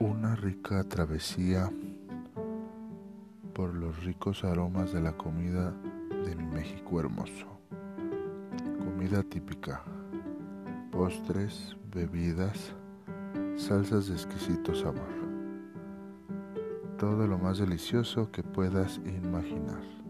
Una rica travesía por los ricos aromas de la comida de mi México hermoso. Comida típica, postres, bebidas, salsas de exquisito sabor. Todo lo más delicioso que puedas imaginar.